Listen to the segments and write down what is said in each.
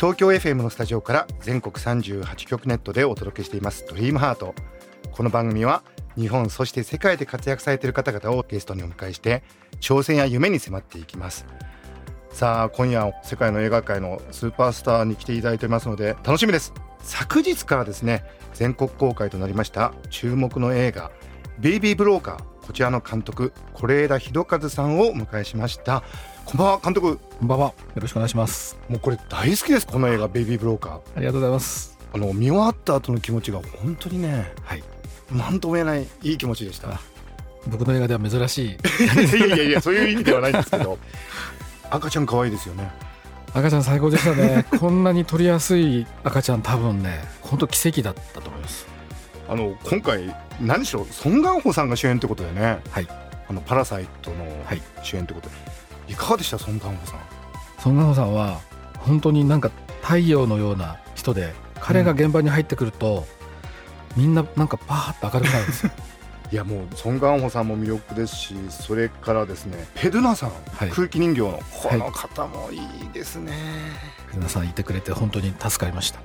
東京 FM のスタジオから全国38局ネットでお届けしています。ドリームハート。この番組は日本そして世界で活躍されている方々をゲストにお迎えして挑戦や夢に迫っていきます。さあ今夜世界の映画界のスーパースターに来ていただいてますので楽しみです。昨日からですね全国公開となりました注目の映画ベイビーブローカー。こちらの監督是枝裕和さんをお迎えしました。こんばんは監督。こんばんは。よろしくお願いします。もうこれ大好きですこの映画ベイビーブローカーありがとうございます。あの見終わった後の気持ちが本当にねはい。何とも言えないいい気持ちでした。僕の映画では珍しい。いやいやいやそういう意味ではないんですけど。赤ちゃん可愛いですよね。赤ちゃん最高でしたね。こんなに取りやすい赤ちゃん多分ね本当奇跡だったと思います。あの今回何しろソン・ガンホさんが主演ってことでね、はい、あのパラサイトの主演ってことで、はい、いかがでした？ソン・ガンホさん。ソン・ガンホさんは本当になんか太陽のような人で彼が現場に入ってくると、うん、みんななんかパーッと明るくなるんですよ。いやもうソン・ガンホさんも魅力ですしそれからですねペドゥナさん、はい、空気人形のこの方もいいですね、はい、ペドゥナさんいてくれて本当に助かりました。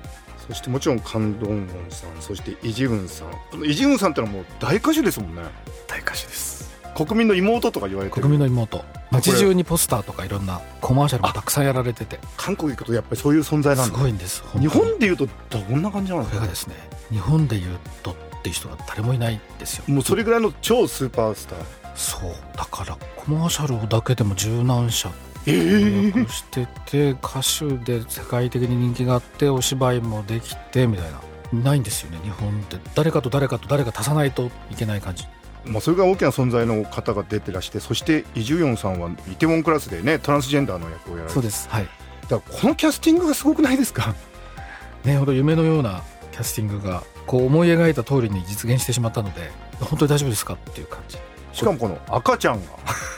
そしてもちろんカンドンウォンさんそしてイジウンさん。このイジウンさんってのはもう大歌手ですもんね。大歌手です国民の妹とか言われて国民の妹。街中にポスターとかいろんなコマーシャルもたくさんやられてて。韓国行くとやっぱりそういう存在なんすごいんです日本でいうとどんな感じなんですかこれがですね日本でいうとっていう人が誰もいないですよ。もうそれぐらいの超スーパースター？そう。だからコマーシャルだけでも十何社契約してて、歌手で世界的に人気があってお芝居もできてみたいな。ないんですよね日本って。誰かと誰かと誰か足さないといけない感じまあ、それが大きな存在の方が出てらしてそしてイ・ジュヨンさんはイテウォンクラスでねトランスジェンダーの役をやられて。そうです。はい。だからこのキャスティングがすごくないですか？ねほど夢のようなキャスティングがこう思い描いた通りに実現してしまったので本当に大丈夫ですかっていう感じ。しかもこの赤ちゃんが。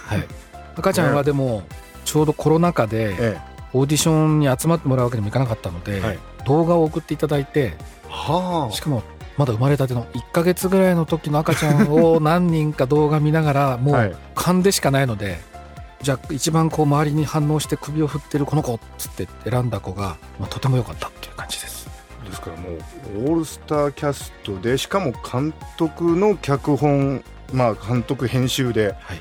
はい。赤ちゃんはでもちょうどコロナ禍でオーディションに集まってもらうわけにもいかなかったので、動画を送っていただいて、はあ、しかもまだ生まれたての1か月ぐらいの時の赤ちゃんを何人か動画見ながら もう勘でしかないので、じゃあ一番こう周りに反応して首を振ってるこの子っつって選んだ子が、まあ、とても良かったっていう感じです。ですからもうオールスターキャストでしかも監督の脚本、まあ、監督編集で、はい、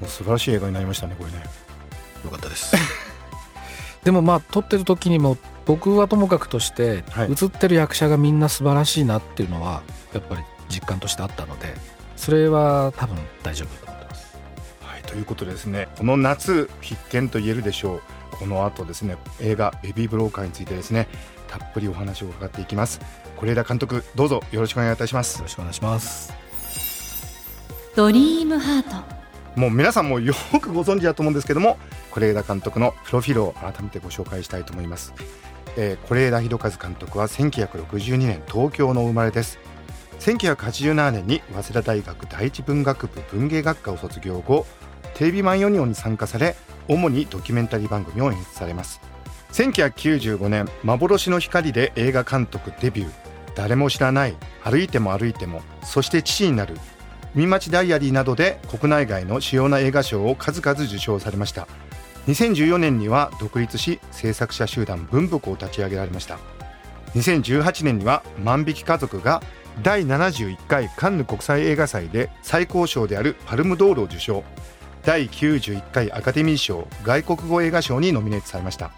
もう素晴らしい映画になりましたねこれね。よかったです。でもまあ撮ってる時にも僕はともかくとして映ってる役者がみんな素晴らしいなっていうのはやっぱり実感としてあったのでそれは多分大丈夫だと思ってます。はい、ということでですねこの夏必見と言えるでしょう。この後ですね映画「ベビー・ブローカー」についてですねたっぷりお話を伺っていきます。是枝監督どうぞよろしくお願いいたします。よろしくお願いします。ドリームハート。もう皆さんもよくご存知だと思うんですけども是枝監督のプロフィールを改めてご紹介したいと思いますえー、是枝裕和監督は1962年東京の生まれです。1987年に早稲田大学第一文学部文芸学科を卒業後テレビマンヨニオンに参加され主にドキュメンタリー番組を演出されます。1995年「幻の光」で映画監督デビュー。誰も知らない歩いても歩いてもそして父になる。海町ダイアリーなどで国内外の主要な映画賞を数々受賞されました。2014年には独立し制作者集団文福を立ち上げられました。2018年には万引き家族が第71回カンヌ国際映画祭で最高賞であるパルムドールを受賞。第91回アカデミー賞外国語映画賞にノミネートされました。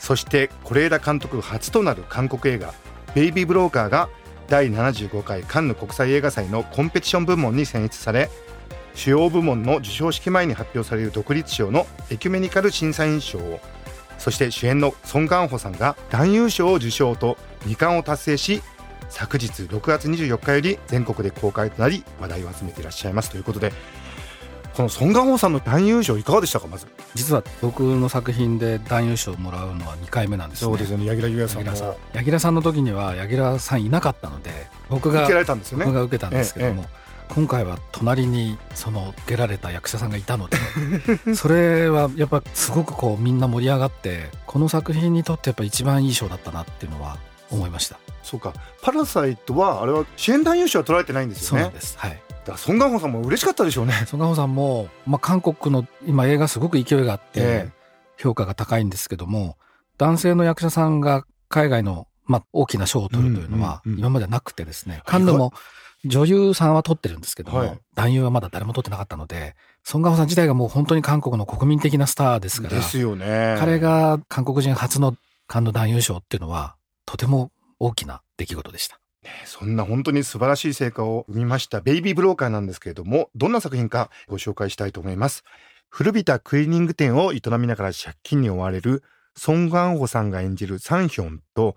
そして是枝監督初となる韓国映画「ベイビー・ブローカー」が第75回カンヌ国際映画祭のコンペティション部門に選出され主要部門の授賞式前に発表される独立賞のエキュメニカル審査員賞をそして主演のソン・ガンホさんが男優賞を受賞と2冠を達成し昨日6月24日より全国で公開となり話題を集めていらっしゃいます。ということでこのソン・ガンホさんの男優賞いかがでしたか？まず。実は僕の作品で男優賞をもらうのは2回目なんです、ね、そうですよね。柳楽優弥さんも。柳楽さん。の時には柳楽さんいなかったので僕が受けられたんですよね。僕が受けたんですけども、ええ今回は隣にその受けられた役者さんがいたので それはやっぱすごくこうみんな盛り上がってこの作品にとってやっぱ一番いい賞だったなっていうのは思いました。そうか。パラサイトはあれは主演男優賞は取られてないんですよね。そうです。はい。だソン・ガンホさんも嬉しかったでしょうね。ソン・ガンホさんも、まあ、韓国の今映画すごく勢いがあって、評価が高いんですけども男性の役者さんが海外の、まあ、大きな賞を取るというのは今までなくてですね、カンヌも女優さんは取ってるんですけども、はい、男優はまだ誰も取ってなかったので、ソン・ガンホさん自体がもう本当に韓国の国民的なスターですから、ですよね。彼が韓国人初のカンヌ男優賞っていうのは、とても大きな出来事でした。そんな本当に素晴らしい成果を生みましたベイビーブローカーなんですけれども、どんな作品かご紹介したいと思います。古びたクリーニング店を営みながら借金に追われるソン・ガンホさんが演じるサンヒョンと、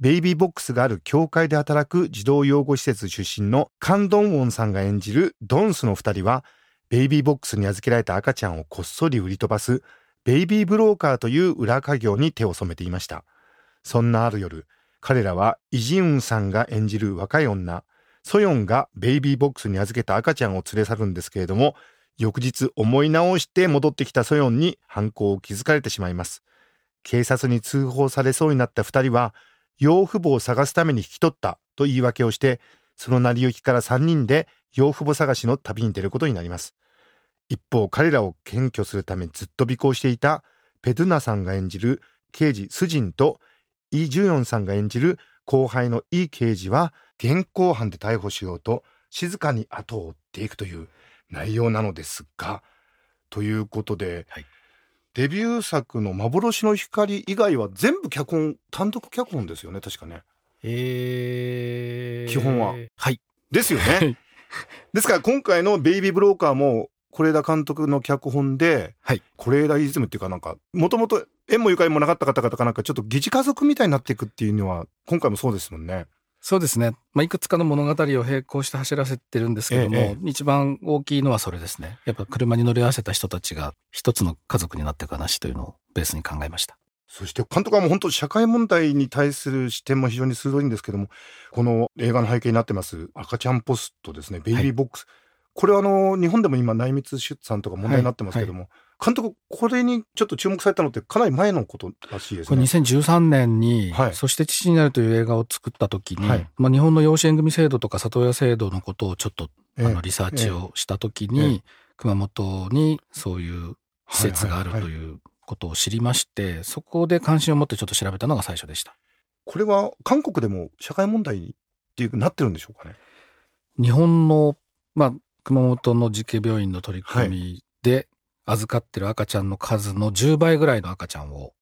ベイビーボックスがある教会で働く児童養護施設出身のカン・ドンウォンさんが演じるドンスの二人は、ベイビーボックスに預けられた赤ちゃんをこっそり売り飛ばす、ベイビーブローカーという裏稼業に手を染めていました。そんなある夜、彼らはイジウンさんが演じる若い女、ソヨンがベイビーボックスに預けた赤ちゃんを連れ去るんですけれども、翌日思い直して戻ってきたソヨンに犯行を気づかれてしまいます。警察に通報されそうになった二人は、養父母を探すために引き取ったと言い訳をして、その成り行きから3人で養父母探しの旅に出ることになります。一方、彼らを検挙するためずっと尾行していたペドゥナさんが演じる刑事スジンとイ・ジュヨンさんが演じる後輩のイ刑事は現行犯で逮捕しようと静かに後を追っていくという内容なのですが、ということで、はい、デビュー作の幻の光以外は全部脚本、単独脚本ですよね、確かね。えー、基本は。はい。ですよね。ですから今回のベイビーブローカーも、是枝監督の脚本で、はい。是枝イズムっていうかなんか、もともと縁もゆかりもなかった方々がなんかちょっと疑似家族みたいになっていくっていうのは、今回もそうですもんね。そうですね。まあ、いくつかの物語を並行して走らせてるんですけども、ええ、一番大きいのはそれですね。やっぱ車に乗り合わせた人たちが一つの家族になっていく話というのをベースに考えました。そして監督はもう本当社会問題に対する視点も非常に鋭いんですけども、この映画の背景になってます赤ちゃんポストですね、ベイビーボックス。はい、これはあの、日本でも今内密出産とか問題になってますけども、はいはい監督、これにちょっと注目されたのってかなり前のことらしいですね。これ2013年に、はい、そして父になるという映画を作った時に、はい、まあ、日本の養子縁組制度とか里親制度のことをちょっと、あのリサーチをした時に、えええ、熊本にそういう施設があるということを知りまして、はいはいはい、そこで関心を持ってちょっと調べたのが最初でした。これは韓国でも社会問題っていうなってるんでしょうかね。日本の、まあ、熊本の慈恵病院の取り組みで、預かってる赤ちゃんの数の10倍ぐらいの赤ちゃんを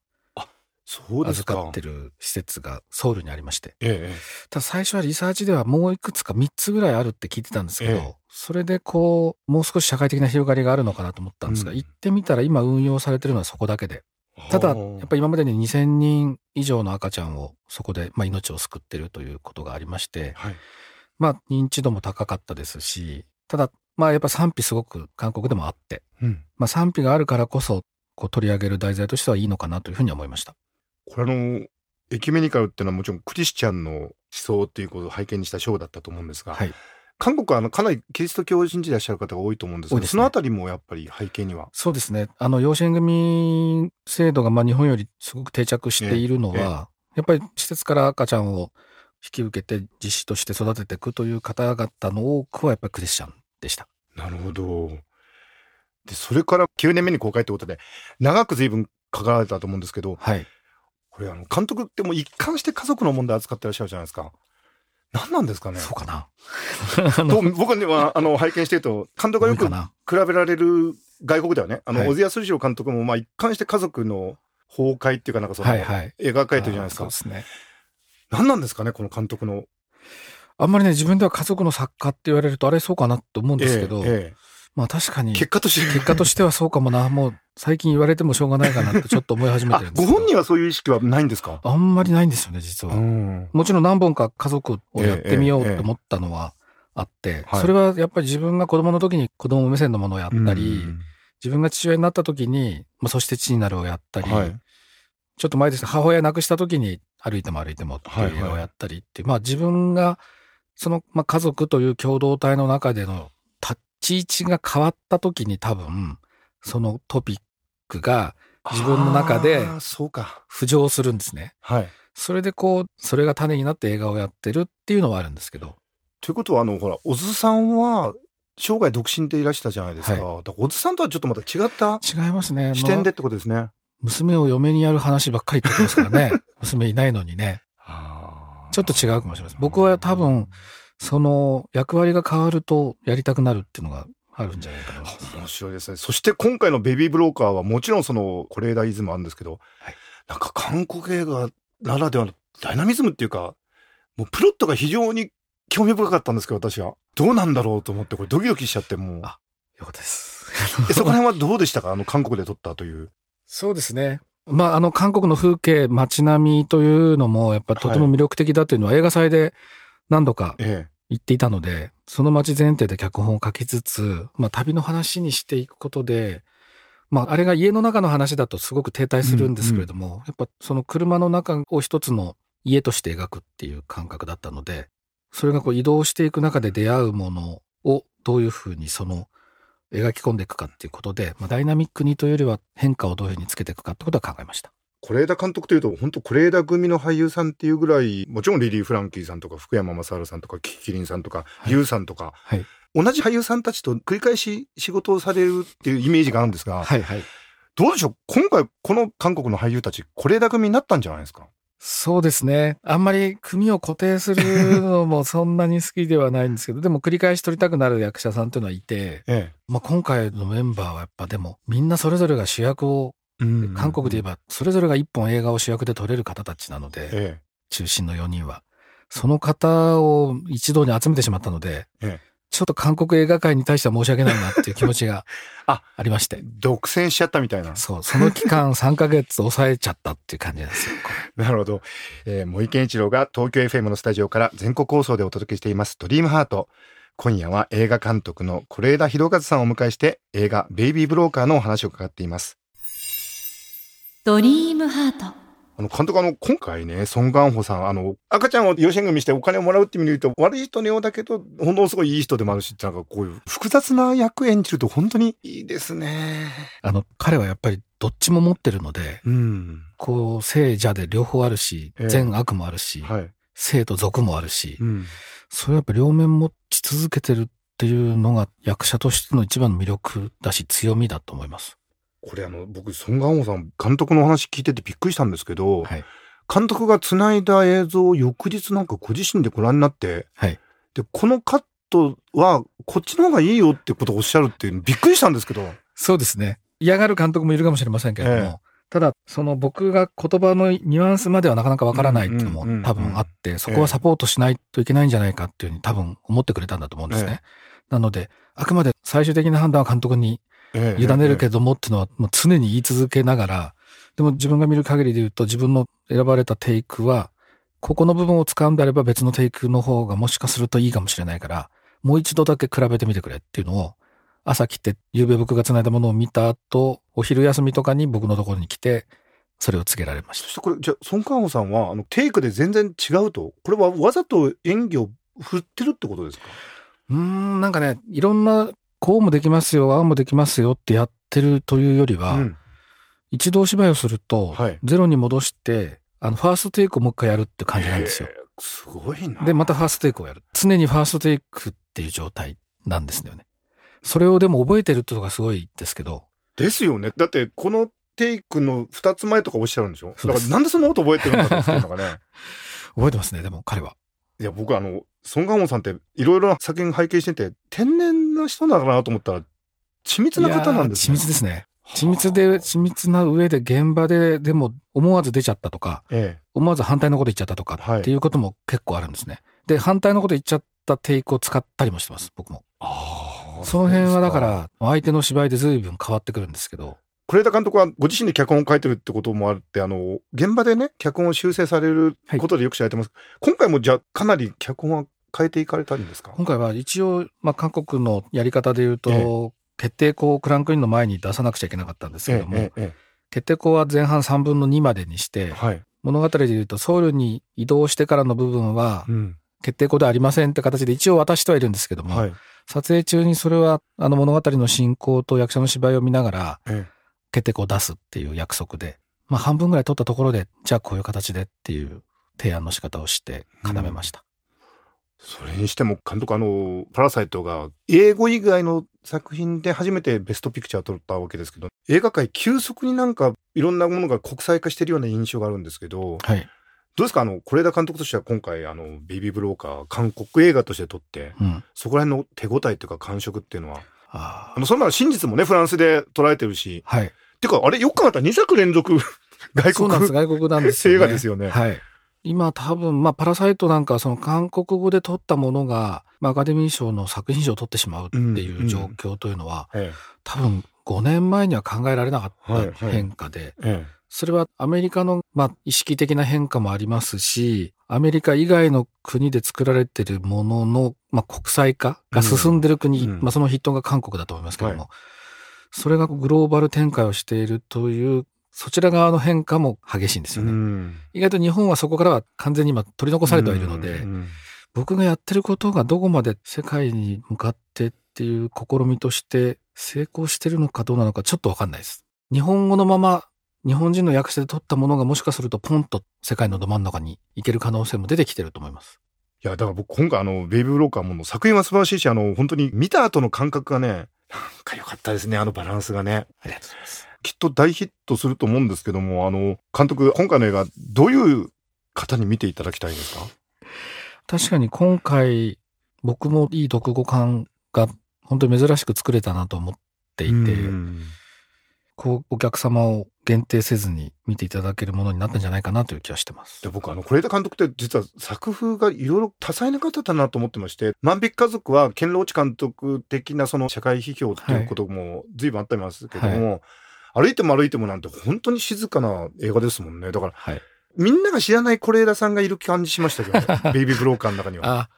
預かってる施設がソウルにありまして、ええ、ただ最初はリサーチではもういくつか3つぐらいあるって聞いてたんですけど、え、それでこうもう少し社会的な広がりがあるのかなと思ったんですが、うん、行ってみたら今運用されてるのはそこだけでただやっぱ今までに2000人以上の赤ちゃんをそこで、まあ、命を救ってるということがありまして、はい、まあ認知度も高かったですしただまあやっぱ賛否すごく韓国でもあって、うん、まあ賛否があるからこそこう取り上げる題材としてはいいのかなというふうに思いました。これあのエキュメニカルっていうのはもちろんクリスチャンの思想っていうことを背景にした章だったと思うんですが、はい、韓国はあのかなりキリスト教を信じていらっしゃる方が多いと思うんですけど、ね、そのあたりもやっぱり背景には？そうですね。あの養子縁組制度がまあ日本よりすごく定着しているのは、やっぱり施設から赤ちゃんを引き受けて実施として育てていくという方々の多くはやっぱりクリスチャンでした。なるほど。で、それから9年目に公開ということで、長く随分かかられたと思うんですけど、はい。これ、あの、監督ってもう一貫して家族の問題扱ってらっしゃるじゃないですか。何なんですかねそうかな。僕には、あの、拝見してると、監督がよく比べられる外国ではね、あの、はい、小津安二郎監督も、まあ、一貫して家族の崩壊っていうかなんかその、はいはい、描かれてるじゃないですか。そうですね。何なんですかね、この監督のあんまりね、自分では家族の作家って言われると、あれそうかなと思うんですけど、ええまあ確かに。結果として。結果としてはそうかもな。もう最近言われてもしょうがないかなってちょっと思い始めてるんです ご本人はそういう意識はないんですか？あんまりないんですよね、実は。もちろん何本か家族をやってみようと思ったのはあって、はい、それはやっぱり自分が子供の時に子供目線のものをやったり、自分が父親になった時に、まあ、そして父になるをやったり、はい、ちょっと前ですね、母親亡くした時に歩いても歩いてもっていう映画をやったりってはいはい、まあ自分がその、まあ、家族という共同体の中での立ち位置が変わった時に多分、そのトピックが自分の中で浮上するんですね。はい。それでこう、それが種になって映画をやってるっていうのはあるんですけど。ということは、あの、ほら、小津さんは、生涯独身でいらしたじゃないですか。はい、小津さんとはちょっとまた違った違いますね。視点でってことですね。娘を嫁にやる話ばっかり言ってますからね。娘いないのにね。ちょっと違うかもしれません。僕は多分、その役割が変わるとやりたくなるっていうのがあるんじゃないかな。面白いですね。そして今回のベビーブローカーはもちろんその是枝イズムあるんですけど、はい、なんか韓国映画ならではのダイナミズムっていうか、もうプロットが非常に興味深かったんですけど、私は。どうなんだろうと思って、これドキドキしちゃってもう。あ、よかったです。そこら辺はどうでしたか？あの、韓国で撮ったという。そうですね。まあ、あの、韓国の風景、街並みというのも、やっぱとても魅力的だというのは、映画祭で何度か言っていたので、ええ、その街前提で脚本を書きつつ、まあ、旅の話にしていくことで、まあ、あれが家の中の話だとすごく停滞するんですけれども、うんうん、やっぱその車の中を一つの家として描くっていう感覚だったので、それがこう移動していく中で出会うものをどういうふうにその描き込んでいくかっていうことで、まあ、ダイナミックにというよりは変化をどういうふうにつけていくかってことは考えました。是枝監督というと本当是枝組の俳優さんっていうぐらいもちろんリリー・フランキーさんとか福山雅治さんとかキキリンさんとか、はい、ユウさんとか、はい、同じ俳優さんたちと繰り返し仕事をされるっていうイメージがあるんですが、はいはい、どうでしょう今回この韓国の俳優たち是枝組になったんじゃないですかそうですね。あんまり組を固定するのもそんなに好きではないんですけど、でも繰り返し撮りたくなる役者さんっていうのはいて、ええ、まあ今回のメンバーはやっぱでもみんなそれぞれが主役を、韓国で言えばそれぞれが一本映画を主役で撮れる方たちなので、え、中心の4人は。その方を一堂に集めてしまったので、ちょっと韓国映画界に対しては申し訳ないなっていう気持ちが ありまして。独占しちゃったみたいな。そう、その期間 3ヶ月抑えちゃったっていう感じなんですよ。なるほど。えー、森健一郎が東京 FM のスタジオから全国放送でお届けしていますドリームハート。今夜は映画監督の是枝裕和さんをお迎えして映画ベイビーブローカーのお話を伺っています。ドリームハート。あの、監督あの、今回ね、ソン・ガンホさん、あの、赤ちゃんを養子縁組してお金をもらうって意味で言うと、悪い人のようだけど、ほんのすごいいい人でもあるし、なんかこういう複雑な役演じると本当にいいですね。あの、彼はやっぱりどっちも持ってるので、うん、こう、聖者で両方あるし、善悪もあるし、はい、生と俗もあるし、うん、それやっぱ両面持ち続けてるっていうのが役者としての一番の魅力だし強みだと思います。これあの、僕、ソン・ガンホさん、監督の話聞いててびっくりしたんですけど、はい、監督が繋いだ映像を翌日なんかご自身でご覧になって、はい、で、このカットはこっちの方がいいよってことをおっしゃるっていうびっくりしたんですけど。そうですね。嫌がる監督もいるかもしれませんけれども、えー、ただ、その僕が言葉のニュアンスまではなかなかわからないっていうのも多分あって、そこはサポートしないといけないんじゃないかっていうふうに多分思ってくれたんだと思うんですね。えー、なので、あくまで最終的な判断は監督に委ねるけどもっていうのはもう常に言い続けながら、でも自分が見る限りで言うと自分の選ばれたテイクは、ここの部分を使うんであれば別のテイクの方がもしかするといいかもしれないから、もう一度だけ比べてみてくれっていうのを、朝来て、夕べ僕が繋いだものを見た後、お昼休みとかに僕のところに来て、それを告げられました。そしてこれ、じゃあ、孫カンホさんは、あの、テイクで全然違うと。これはわざと演技を振ってるってことですか？うん、なんかね、いろんなこうもできますよ、ああもできますよってやってるというよりは、うん、一度お芝居をすると、はい、ゼロに戻して、あの、ファーストテイクをもう一回やるって感じなんですよ。すごいな。で、またファーストテイクをやる。常にファーストテイクっていう状態なんですよね。それをでも覚えてるってのがすごいですけど。ですよね。だって、このテイクの二つ前とかおっしゃるんでしょ？だからなんでそんなこと覚えてるんだっていうのがね。覚えてますね、でも彼は。いや、僕あの、ソン・ガンホさんっていろいろな作品拝見してて、天然な人なのかなと思ったら、緻密な方なんですね。緻密ですね。緻密で、緻密な上で現場で、でも思わず出ちゃったとか、ええ、思わず反対のこと言っちゃったとかっていうことも結構あるんですね。で、反対のこと言っちゃったテイクを使ったりもしてます、僕も。その辺はだから、相手の芝居で随分変わってくるんですけど。是枝監督はご自身で脚本を書いてるってこともあって、あの、現場でね、脚本を修正されることでよく知られてます。はい、今回もじゃあ、かなり脚本は変えていかれたんですか？今回は一応、まあ、韓国のやり方で言うと、ええ、決定校をクランクインの前に出さなくちゃいけなかったんですけども、え、決定校は前半3分の2までにして、はい、物語で言うとソウルに移動してからの部分は、決定校ではありませんって形で一応渡してはいるんですけども、はい、撮影中にそれはあの物語の進行と役者の芝居を見ながら、決定校を出すっていう約束で、まあ半分ぐらい取ったところで、じゃあこういう形でっていう提案の仕方をして固めました。それにしても監督あの「パラサイト」が英語以外の作品で初めてベストピクチャーを取ったわけですけど映画界急速になんかいろんなものが国際化してるような印象があるんですけど、はい、どうですか？あの是枝監督としては今回あの「ベイビー・ブローカー」韓国映画として撮って、うん、そこら辺の手応えというか感触っていうのはあのそんな真実もねフランスで捉えてるし、はい、てかあれよく考えたら2作連続 外国外国なんです、ね、映画ですよね。はい今多分、まあ、パラサイトなんかその韓国語で撮ったものが、まあ、アカデミー賞の作品賞を取ってしまうっていう状況というのは、うんうん、多分5年前には考えられなかった変化で、はいはい、それはアメリカの、まあ、意識的な変化もありますし、アメリカ以外の国で作られてるものの、まあ、国際化が進んでる国、うん、まあ、その筆頭が韓国だと思いますけども、はい、それがグローバル展開をしているというそちら側の変化も激しいんですよね。うん、意外と日本はそこからは完全に今取り残されてはいるので、うん、僕がやってることがどこまで世界に向かってっていう試みとして成功してるのかどうなのかちょっとわかんないです。日本語のまま日本人の役者で撮ったものがもしかするとポンと世界のど真ん中に行ける可能性も出てきてると思います。いや、だから僕今回あの、ベイブーローカーも作品は素晴らしいし、あの、本当に見た後の感覚がね、なんか良かったですね、あのバランスがね。ありがとうございます。きっと大ヒットすると思うんですけども、あの、監督、今回の映画、どういう方に見ていただきたいですか？確かに今回、僕もいい読語感が本当に珍しく作れたなと思っていて、こう、お客様を限定せずに見ていただけるものになったんじゃないかなという気はしてます。で僕、あの、是枝監督って実は作風がいろいろ多彩な方だなと思ってまして、万引き家族は、堅牢地監督的なその社会批評っていうことも随分あったりますけども、はい歩いても歩いてもなんて本当に静かな映画ですもんね。だから、はい、みんなが知らない是枝さんがいる感じしましたけど、ね、ベイビーブローカーの中には。あ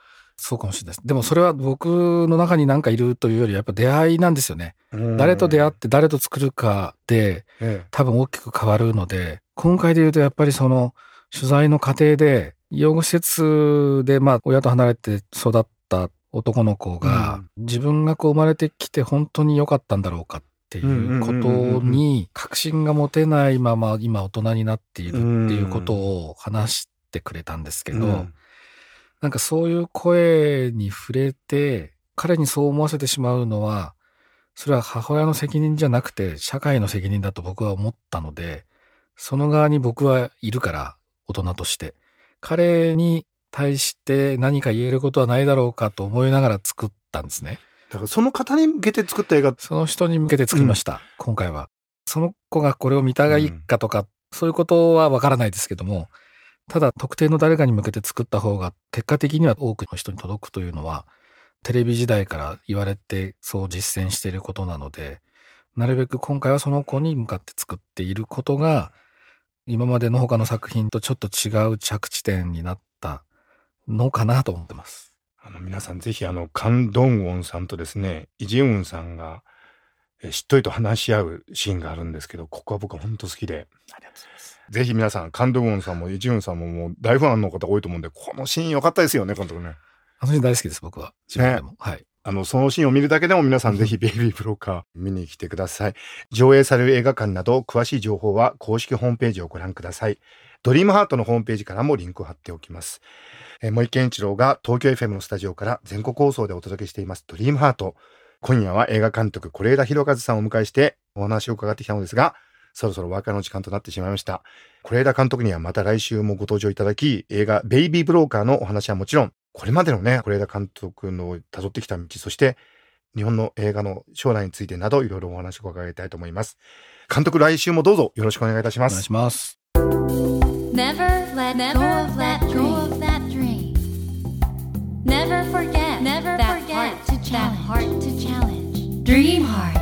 そうかもしれないです。でもそれは僕の中に何かいるというよりやっぱ出会いなんですよね。誰と出会って誰と作るかで、多分大きく変わるので、今回で言うとやっぱりその取材の過程で、養護施設でまあ親と離れて育った男の子が、自分がこう生まれてきて本当に良かったんだろうかっっていうことに確信が持てないまま今大人になっているっていうことを話してくれたんですけど、なんかそういう声に触れて、彼にそう思わせてしまうのは、それは母親の責任じゃなくて社会の責任だと僕は思ったので、その側に僕はいるから、大人として。彼に対して何か言えることはないだろうかと思いながら作ったんですね。だからその方に向けて作った映画その人に向けて作りました、うん、今回は。その子がこれを見たがいいかとか、うん、そういうことはわからないですけども、ただ特定の誰かに向けて作った方が結果的には多くの人に届くというのは、テレビ時代から言われてそう実践していることなので、なるべく今回はその子に向かって作っていることが、今までの他の作品とちょっと違う着地点になったのかなと思ってます。あの皆さんぜひあのカン・ドンウォンさんとですねイ・ジウンさんがしっとりと話し合うシーンがあるんですけどここは僕は本当好きで。ありがとうございます。ぜひ皆さんカン・ドンウォンさんもイ・ジウンさんももう大ファンの方多いと思うんでこのシーン良かったですよね監督ね。あのシーン大好きです僕は。自分でも、ね、はい。あの、そのシーンを見るだけでも皆さんぜひベイビーブローカー見に来てください。上映される映画館など詳しい情報は公式ホームページをご覧ください。ドリームハートのホームページからもリンクを貼っておきます。え森健一郎が東京 FM のスタジオから全国放送でお届けしていますドリームハート。今夜は映画監督、是枝裕和さんをお迎えしてお話を伺ってきたのですが、そろそろお別れの時間となってしまいました。是枝監督にはまた来週もご登場いただき、映画ベイビーブローカーのお話はもちろん、これまでのね、是枝監督の辿ってきた道、そして日本の映画の将来についてなどいろいろお話を伺いたいと思います。監督来週もどうぞよろしくお願いいたします。お願いします。Never let go of that dream. Never forget, never forget that heart to challenge. Dream heart.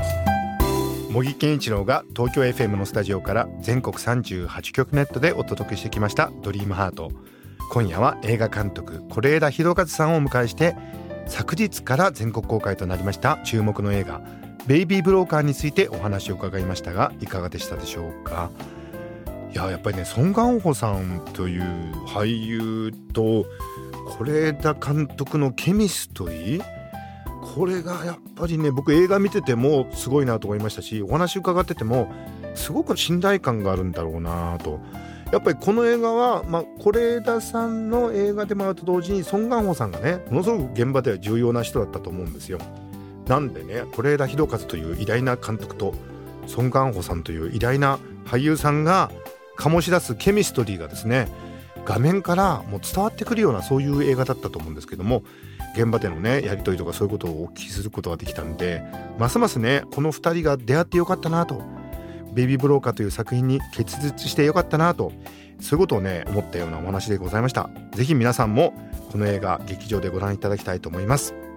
茂木健一郎が東京 FM のスタジオから全国38局ネットでお届けしてきました「ドリームハート今夜は映画監督是枝裕和さんをお迎えして昨日から全国公開となりました注目の映画「ベイビー・ブローカー」についてお話を伺いましたがいかがでしたでしょうか？いややっぱりねソン・ガンホさんという俳優と是枝監督のケミストリー？これがやっぱりね僕映画見ててもすごいなと思いましたしお話伺っててもすごく信頼感があるんだろうなとやっぱりこの映画はまあ是枝さんの映画でもあると同時にソン・ガンホさんがねものすごく現場では重要な人だったと思うんですよ。なんでね是枝裕和という偉大な監督とソン・ガンホさんという偉大な俳優さんが醸し出すケミストリーがですね画面からもう伝わってくるようなそういう映画だったと思うんですけども現場でのねやり取りとかそういうことをお聞きすることができたんでますますねこの2人が出会ってよかったなと「ベイビー・ブローカー」という作品に結実してよかったなとそういうことをね思ったようなお話でございました。是非皆さんもこの映画劇場でご覧いただきたいと思います。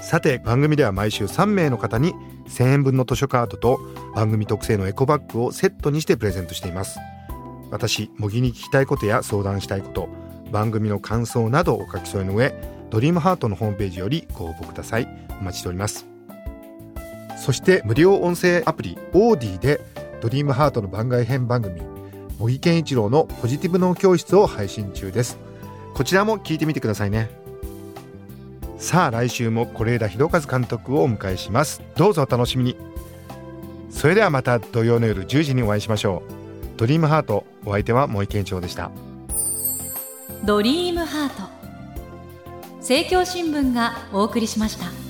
さて番組では毎週3名の方に1000円分の図書カードと番組特製のエコバッグをセットにしてプレゼントしています。私模擬に聞きたいことや相談したいこと番組の感想などお書き添えの上ドリームハートのホームページよりご応募ください。お待ちしております。そして無料音声アプリオーディでドリームハートの番外編番組茂木健一郎のポジティブ脳教室を配信中です。こちらも聞いてみてくださいね。さあ来週も是枝裕和監督をお迎えします。どうぞお楽しみに。それではまた土曜の夜10時にお会いしましょう。ドリームハートお相手は森健一郎でした。ドリームハート。政教新聞がお送りしました。